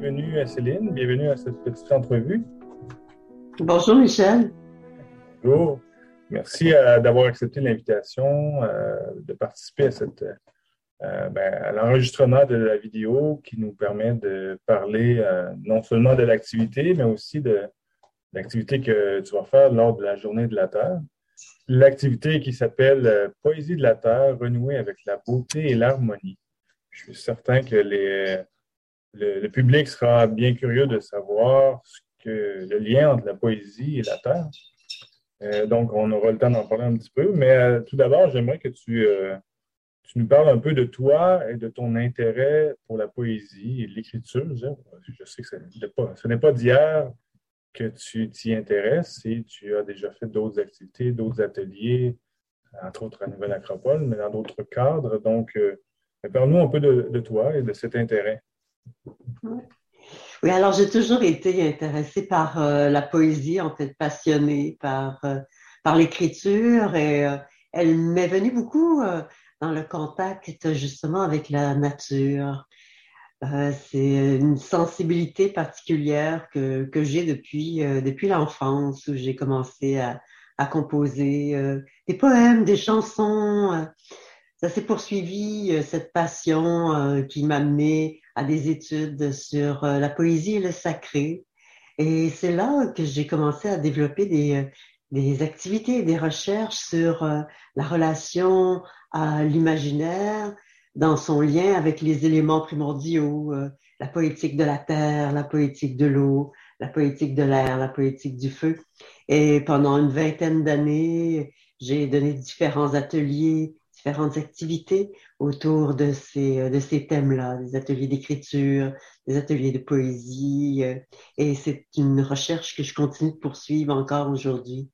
bienvenue à Céline, bienvenue à cette petite entrevue. Bonjour Michel. Bonjour. Merci euh, d'avoir accepté l'invitation euh, de participer à, cette, euh, ben, à l'enregistrement de la vidéo qui nous permet de parler non seulement de l'activité, mais aussi de l'activité que tu vas faire lors de la Journée de la Terre. L'activité qui s'appelle Poésie de la Terre, renouer avec la beauté et l'harmonie. Je suis certain que les, le, public sera bien curieux de savoir le lien entre la poésie et la terre. Euh, donc, on aura le temps d'en parler un petit peu. Mais euh, tout d'abord, j'aimerais que tu, euh, tu, nous parles un peu de toi et de ton intérêt pour la poésie et l'écriture. Je, sais que ce n'est pas d'hier que tu t'y intéresses et tu as déjà fait d'autres activités, d'autres ateliers, entre autres à Nouvelle Acropole, mais dans d'autres cadres. Donc, parle-nous un peu de, toi et de cet intérêt. Oui, alors j'ai toujours été intéressée par euh, la poésie, en fait, passionnée par, euh, par l'écriture et euh, elle m'est venue beaucoup dans le contact justement avec la nature. c'est une sensibilité particulière que, que j'ai depuis, depuis l'enfance où j'ai commencé à, à composer des poèmes, des chansons ça s'est poursuivi, cette passion qui m'a amené à des études sur euh, la poésie et le sacré. Et c'est là que j'ai commencé à développer des, des activités, des recherches sur la relation à l'imaginaire dans son lien avec les éléments primordiaux, la poétique de la terre, la poétique de l'eau, la poétique de l'air, la poétique du feu. Et pendant une vingtaine d'années, j'ai donné différents ateliers différentes activités autour de ces, euh, de ces thèmes-là, des ateliers d'écriture, des ateliers de poésie. Euh, et c'est une recherche que je continue de poursuivre encore aujourd'hui.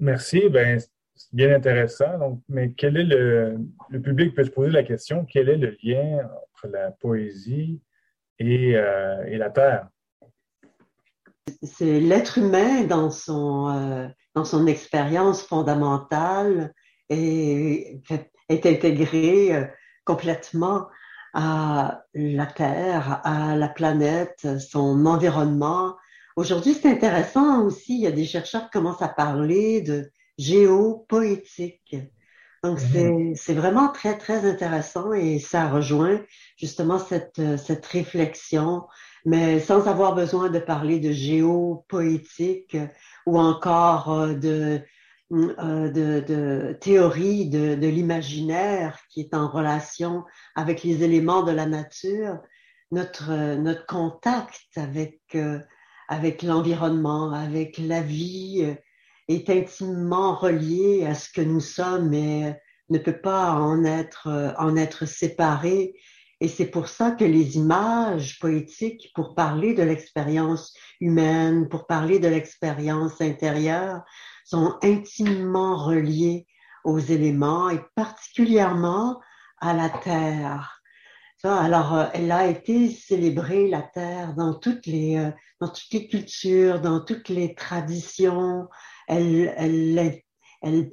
Merci. Ben, c'est bien intéressant. Donc, mais quel est le, le public peut se poser la question, quel est le lien entre la poésie et, euh, et la terre? C'est l'être humain dans son, dans son expérience fondamentale est, est intégré euh, complètement à la Terre, à la planète, son environnement. Aujourd'hui, c'est intéressant aussi, il y a des chercheurs qui commencent à parler de géopoétique. Donc, mmh. c'est vraiment très, très intéressant et ça rejoint justement cette, cette réflexion, mais sans avoir besoin de parler de géopoétique ou encore euh, de de, de, théorie de, l'imaginaire qui est en relation avec les éléments de la nature, notre, notre contact avec, euh, avec l'environnement, avec la vie euh, est intimement relié à ce que nous sommes et ne peut pas en être, en être séparé. Et c'est pour ça que les images poétiques, pour parler de l'expérience humaine, pour parler de l'expérience intérieure, sont intimement reliés aux éléments et particulièrement à la terre. Alors, euh, elle a été célébrée, la terre, dans toutes les, euh, dans toutes les cultures, dans toutes les traditions. Elle, elle, elle,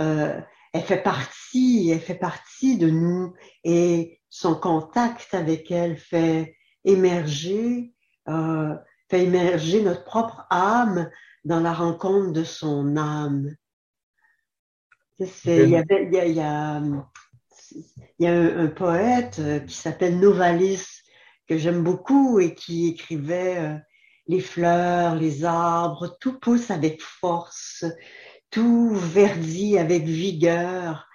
euh, elle fait partie, elle fait partie de nous et son contact avec elle fait émerger, fait émerger notre propre âme dans la rencontre de son âme. Il y, a, un, poète euh, qui s'appelle Novalis, que j'aime beaucoup et qui écrivait euh, Les fleurs, les arbres, tout pousse avec force, tout verdit avec vigueur.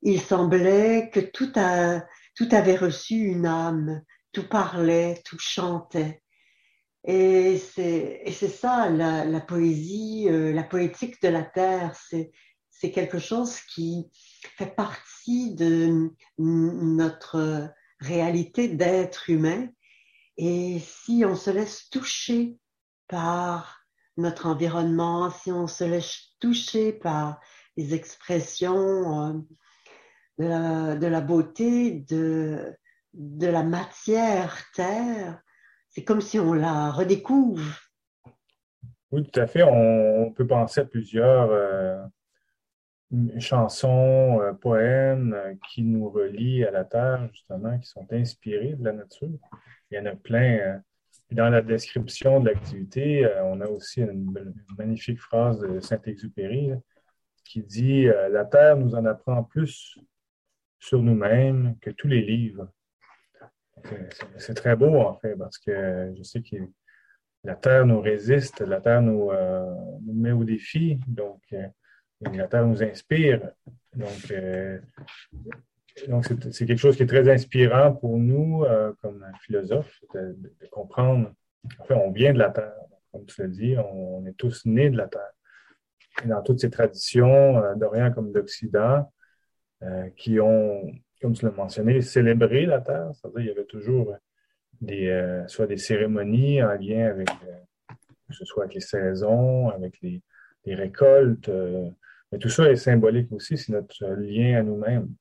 Il semblait que tout, a, tout avait reçu une âme, tout parlait, tout chantait. Et c'est ça, la, la poésie, euh, la poétique de la terre, c'est quelque chose qui fait partie de notre réalité d'être humain. Et si on se laisse toucher par notre environnement, si on se laisse toucher par les expressions euh, de, la, de la beauté de, de la matière terre, c'est comme si on la redécouvre. Oui, tout à fait. On, peut penser à plusieurs, euh, chansons, poèmes qui nous relient à la Terre, justement, qui sont inspirés de la nature. Il y en a plein. Dans la description de l'activité, on a aussi une, magnifique phrase de Saint-Exupéry qui dit La Terre nous en apprend plus sur nous-mêmes que tous les livres. C'est très beau, en fait, parce que je sais que la Terre nous résiste, la Terre nous, euh, met au défi, donc euh, la Terre nous inspire. Donc, euh, donc c'est quelque chose qui est très inspirant pour nous, comme philosophes, de, comprendre. En fait, on vient de la Terre, comme tu l'as dit, on, est tous nés de la Terre. Et dans toutes ces traditions, d'Orient comme d'Occident, qui ont comme tu l'as mentionné, célébrer la terre. C'est-à-dire qu'il y avait toujours des, euh, soit des cérémonies en lien avec, euh, que ce soit avec les saisons, avec les, récoltes. Euh, mais tout ça est symbolique aussi, c'est notre lien à nous-mêmes.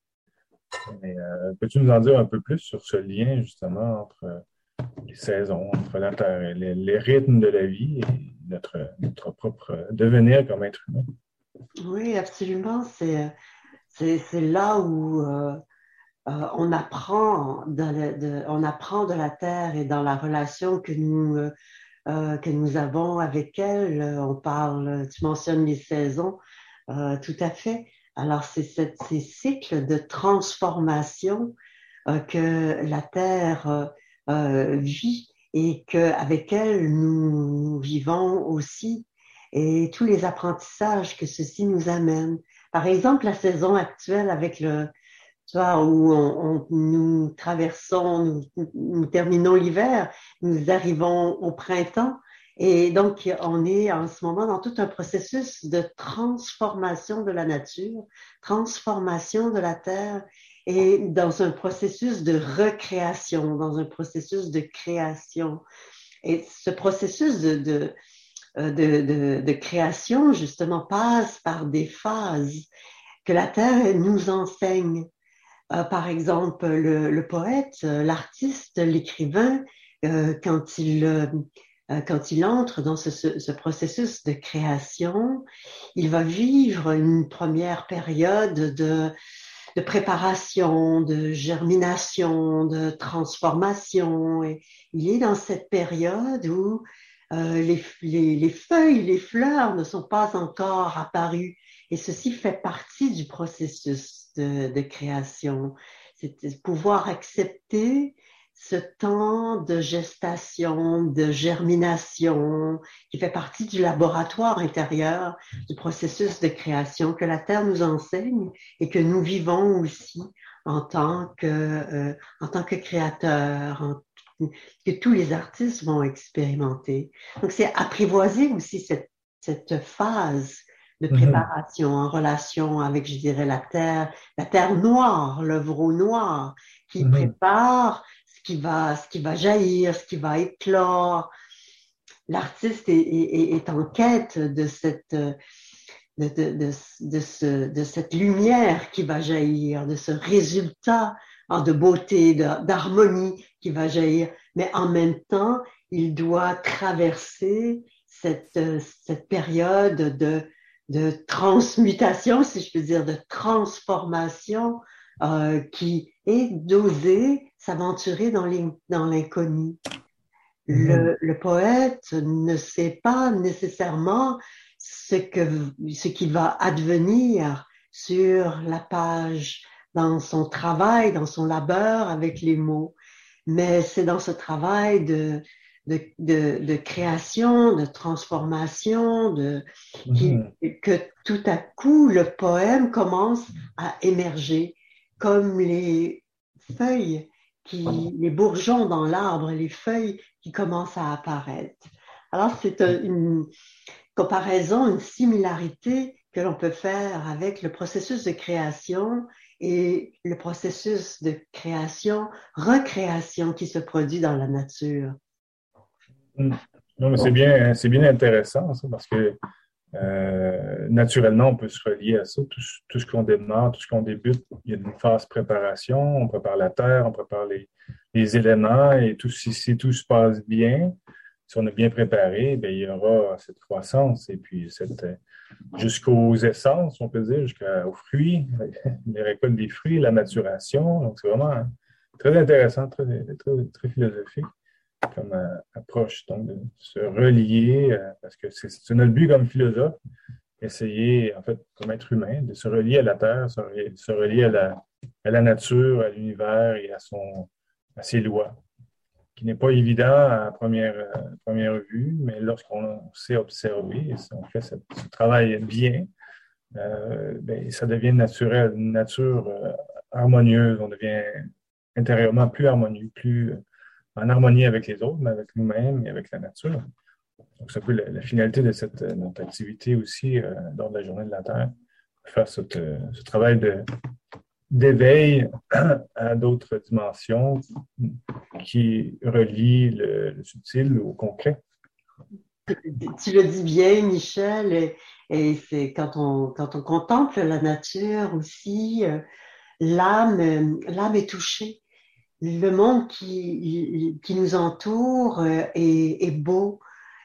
peux-tu nous en dire un peu plus sur ce lien justement entre les saisons, entre la terre, les, les rythmes de la vie et notre, notre propre devenir comme être humain? Oui, absolument. C'est, c'est, là où on, apprend de, on apprend de la terre et dans la relation que nous, euh, euh, que nous avons avec elle. On parle, tu mentionnes les saisons, tout à fait. Alors, c'est ces cycles de transformation que la terre vit et qu'avec elle, nous vivons aussi et tous les apprentissages que ceci nous amène. Par exemple, la saison actuelle avec le, vois, où nous traversons, nous, terminons l'hiver, nous arrivons au printemps. Et donc, on est en ce moment dans tout un processus de transformation de la nature, transformation de la terre et dans un processus de recréation, dans un processus de création. Et ce processus de, de, de, de création, justement, passe par des phases que la Terre nous enseigne. Euh, par exemple, le, poète, euh, l'artiste, l'écrivain, euh, quand il quand il entre dans ce, processus de création, il va vivre une première période de, préparation, de germination, de transformation. Il est dans cette période où les, feuilles, les fleurs ne sont pas encore apparues. Et ceci fait partie du processus de, création. C'est pouvoir accepter ce temps de gestation, de germination, qui fait partie du laboratoire intérieur du processus de création que la Terre nous enseigne et que nous vivons aussi en tant que, euh, en tant que créateurs, que tous les artistes vont expérimenter. Donc, c'est apprivoiser aussi cette, cette phase de mhm. préparation en relation avec, je dirais, la terre, la terre noire, l'œuvre noir, qui mhm. prépare ce qui va, ce qui va jaillir, ce qui va éclore. L'artiste est, en quête de cette, de, de, de, ce, de cette lumière qui va jaillir, de ce résultat de beauté, d'harmonie qui va jaillir. Mais en même temps, il doit traverser cette, cette période de, de transmutation, si je peux dire, de transformation euh, qui est d'oser s'aventurer dans l'inconnu. Le, mm-hmm. le, poète ne sait pas nécessairement ce, que, ce qui va advenir sur la page, dans son travail, dans son labeur avec les mots. Mais c'est dans ce travail de, de, création, de transformation, de, mhm. que tout à coup le poème commence à émerger comme les feuilles, qui, les bourgeons dans l'arbre, les feuilles qui commencent à apparaître. Alors c'est une comparaison, une similarité que l'on peut faire avec le processus de création et le processus de création, recréation qui se produit dans la nature. Mm. Non, mais c'est bien, c'est bien intéressant, ça, parce que euh, naturellement, on peut se relier à ça. Tout, ce qu'on démarre, tout ce qu'on débute, il y a une phase préparation, on prépare la terre, on prépare les, éléments, et tout, si, tout se passe bien, si on est bien préparé, bien, il y aura cette croissance et puis cette, jusqu'aux essences, on peut dire, jusqu'aux fruits, les récoltes des fruits, la maturation. Donc, c'est vraiment très intéressant, très, très, philosophique comme euh, approche, donc de se relier, euh, parce que c'est notre but comme philosophe, essayer, en fait, comme être humain, de se relier à la Terre, se relier, à, la, à la nature, à l'univers et à, son, à ses lois qui n'est pas évident à première, euh, première vue, mais lorsqu'on sait observer, si on fait ce, travail bien, ben, ça devient naturel, une nature harmonieuse, on devient intérieurement plus harmonieux, plus en harmonie avec les autres, mais avec nous-mêmes et avec la nature. Donc, c'est un peu la, finalité de cette, notre activité aussi lors de la Journée de la Terre, faire ce travail d'éveil à d'autres dimensions qui relient le, subtil au concret. Tu le dis bien, Michel, et, c'est quand on, quand on contemple la nature aussi, euh, l'âme, l'âme est touchée. Le monde qui, qui nous entoure euh, est, est beau.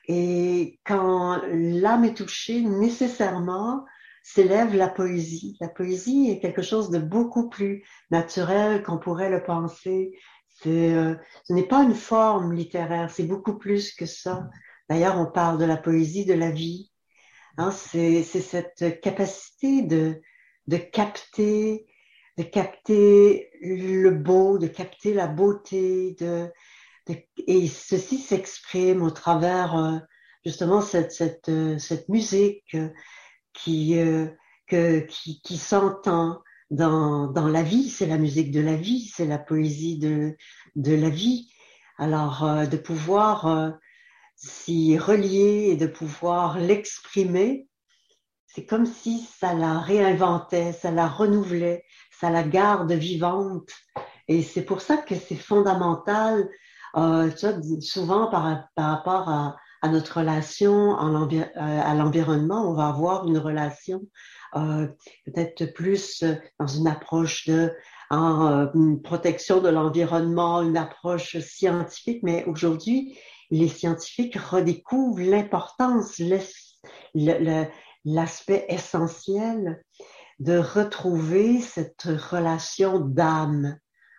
Et quand l'âme est touchée, nécessairement, s'élève la poésie. La poésie est quelque chose de beaucoup plus naturel qu'on pourrait le penser. Euh, ce n'est pas une forme littéraire, c'est beaucoup plus que ça. D'ailleurs, on parle de la poésie de la vie. Hein, c'est cette capacité de, de capter, de capter le beau, de capter la beauté, de, et ceci s'exprime au travers euh, justement cette, cette, euh, cette musique qui, euh, que, qui, qui s'entend dans, dans la vie, c'est la musique de la vie, c'est la poésie de, de la vie. Alors, de pouvoir s'y relier et de pouvoir l'exprimer, c'est comme si ça la réinventait, ça la renouvelait, ça la garde vivante. Et c'est pour ça que c'est fondamental, euh, tu vois, souvent par, par rapport à, notre relation euh, à l'environnement, on va avoir une relation euh, peut-être plus euh, dans une approche de une protection de l'environnement, une approche scientifique, mais aujourd'hui, les scientifiques redécouvrent l'importance, l'aspect essentiel de retrouver cette relation d'âme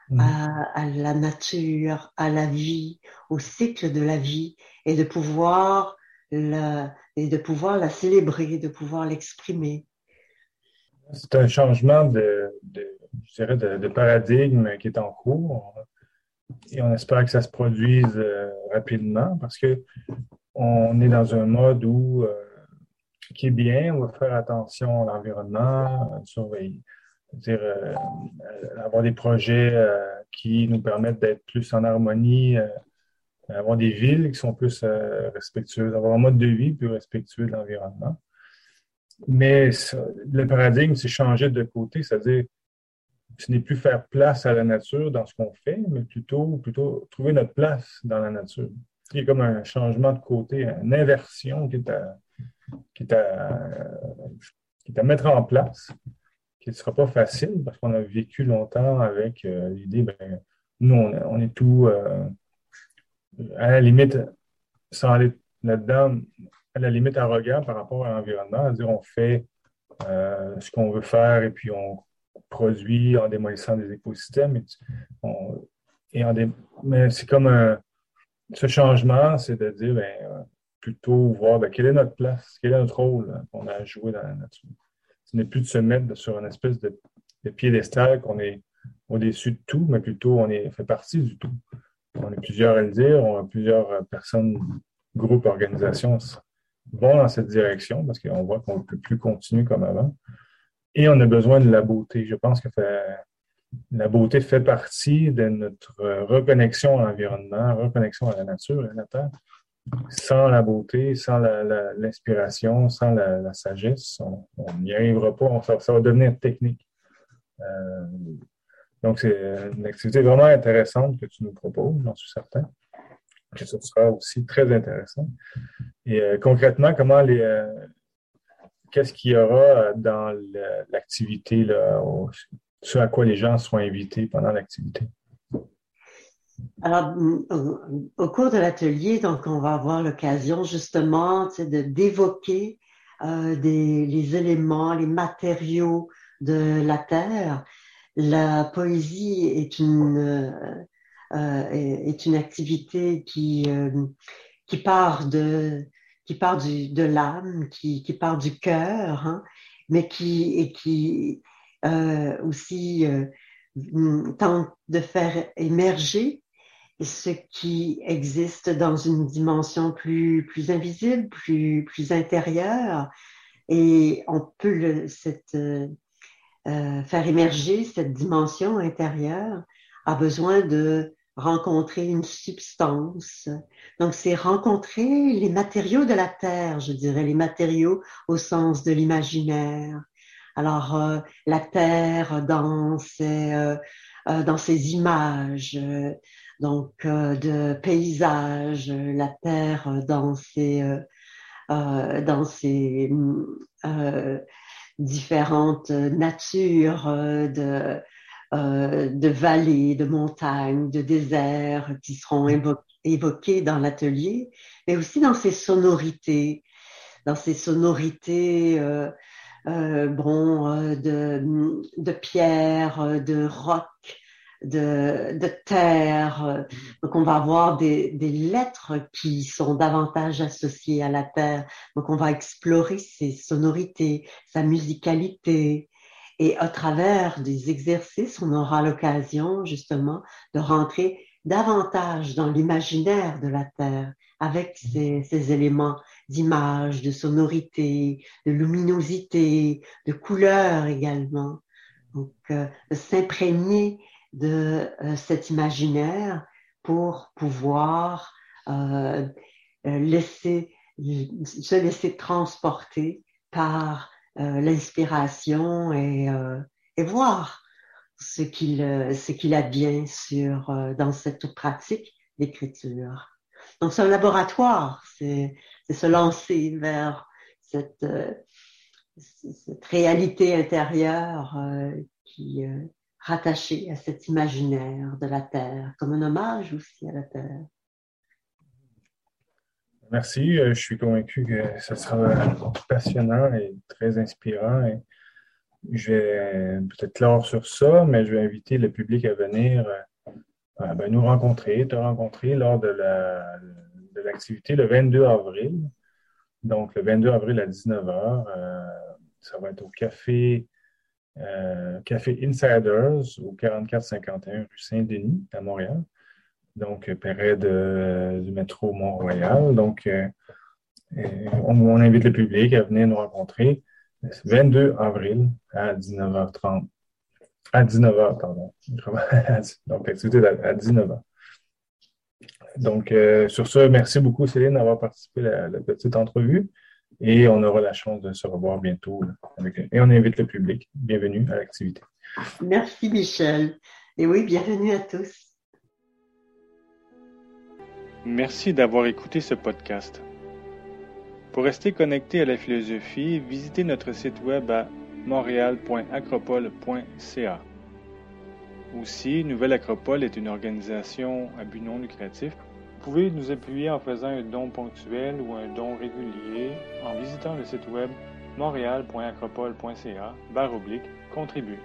mmh. à, la nature, à la vie, au cycle de la vie, et de pouvoir la, et de pouvoir la célébrer, de pouvoir l'exprimer. C'est un changement de, je dirais de, paradigme qui est en cours et on espère que ça se produise euh, rapidement parce que on est dans un mode où euh, est bien, on va faire attention à l'environnement, surveiller, dire euh, avoir des projets qui nous permettent d'être plus en harmonie avoir des villes qui sont plus euh, respectueuses, avoir un mode de vie plus respectueux de l'environnement. Mais le paradigme s'est changé de côté, c'est-à-dire ce n'est plus faire place à la nature dans ce qu'on fait, mais plutôt, plutôt trouver notre place dans la nature. Il y a comme un changement de côté, une inversion qui est à, qui est à, qui mettre en place, qui ne sera pas facile parce qu'on a vécu longtemps avec euh, l'idée, ben, nous, on, est tout, euh, à la limite, sans aller là-dedans, à la limite arrogant par rapport à l'environnement, à dire on fait euh, ce qu'on veut faire et puis on produit en démolissant des écosystèmes. Et, mais c'est comme ce changement, c'est de dire ben, plutôt voir ben, quelle est notre place, quel est notre rôle qu'on a à jouer dans la nature. Ce n'est plus de se mettre sur une espèce de, piédestal qu'on est au-dessus de tout, mais plutôt on est, fait partie du tout on est plusieurs à le dire, on a plusieurs euh, personnes, groupes, organisations vont dans cette direction parce qu'on voit qu'on ne peut plus continuer comme avant. Et on a besoin de la beauté. Je pense que la beauté fait partie de notre reconnexion à l'environnement, reconnexion à la nature et à la terre. Sans la beauté, sans l'inspiration, sans la, sagesse, on n'y arrivera pas. ça, va devenir technique. Euh, donc, c'est une activité vraiment intéressante que tu nous proposes, j'en suis certain. Que ce sera aussi très intéressant. Et euh, concrètement, comment les. Euh, qu'est-ce qu'il y aura dans l'activité, ce à quoi les gens sont invités pendant l'activité? Alors, au cours de l'atelier, donc, on va avoir l'occasion justement de d'évoquer euh, les éléments, les matériaux de la terre. La poésie est une euh, euh est une activité qui qui part de qui part du, de l'âme, qui, qui part du cœur, hein, mais qui et qui aussi tente de faire émerger ce qui existe dans une dimension plus, plus invisible, plus, plus intérieure. Et on peut euh, euh, faire émerger cette dimension intérieure a besoin de rencontrer une substance. Donc, c'est rencontrer les matériaux de la terre, je dirais, les matériaux au sens de l'imaginaire. Alors, euh, la terre dans ses, dans ses images, donc euh, de paysages, la terre dans ses, euh, dans ses euh, différentes natures de, de vallées, de montagnes, de déserts qui seront évoqués dans l'atelier, mais aussi dans ses sonorités, dans ces sonorités euh, bon, de, de pierre, de roc, de, de terre. Donc, on va avoir des, des lettres qui sont davantage associées à la terre. Donc, on va explorer ses sonorités, sa musicalité. Et à travers des exercices, on aura l'occasion justement de rentrer davantage dans l'imaginaire de la terre avec ces, ces éléments d'image, de sonorité, de luminosité, de couleur également. Donc, euh, s'imprégner de euh, cet imaginaire pour pouvoir euh, euh, laisser, se laisser transporter par l'inspiration et, et, voir ce qu'il ce qu'il a bien sur dans cette pratique d'écriture. Donc c'est un laboratoire, c'est se lancer vers cette, cette réalité intérieure qui rattaché à cet imaginaire de la Terre, comme un hommage aussi à la Terre. Merci, euh, je suis convaincu que ce sera passionnant et très inspirant. Je vais peut-être clore sur ça, mais je vais inviter le public à venir euh, ben, nous rencontrer, te rencontrer lors de l'activité le 22 avril. Donc, le 22 avril à 19h, euh, ça va être au café euh, Café Insiders au 4451 rue Saint-Denis à Montréal. Donc, près de, du métro Mont-Royal. Donc, euh, on, invite le public à venir nous rencontrer le 22 avril à 19h30. À 19h, pardon. Donc, l'activité à 19h. Donc, euh, sur ce, merci beaucoup, Céline, d'avoir participé à la petite entrevue et on aura la chance de se revoir bientôt. et on invite le public. Bienvenue à l'activité. Merci Michel. Et oui, bienvenue à tous. Merci d'avoir écouté ce podcast. Pour rester connecté à la philosophie, visitez notre site web à montréal.acropole.ca. Aussi, Nouvelle Acropole est une organisation à but non lucratif vous pouvez nous appuyer en faisant un don ponctuel ou un don régulier en visitant le site web montréal.acropole.ca contribuer.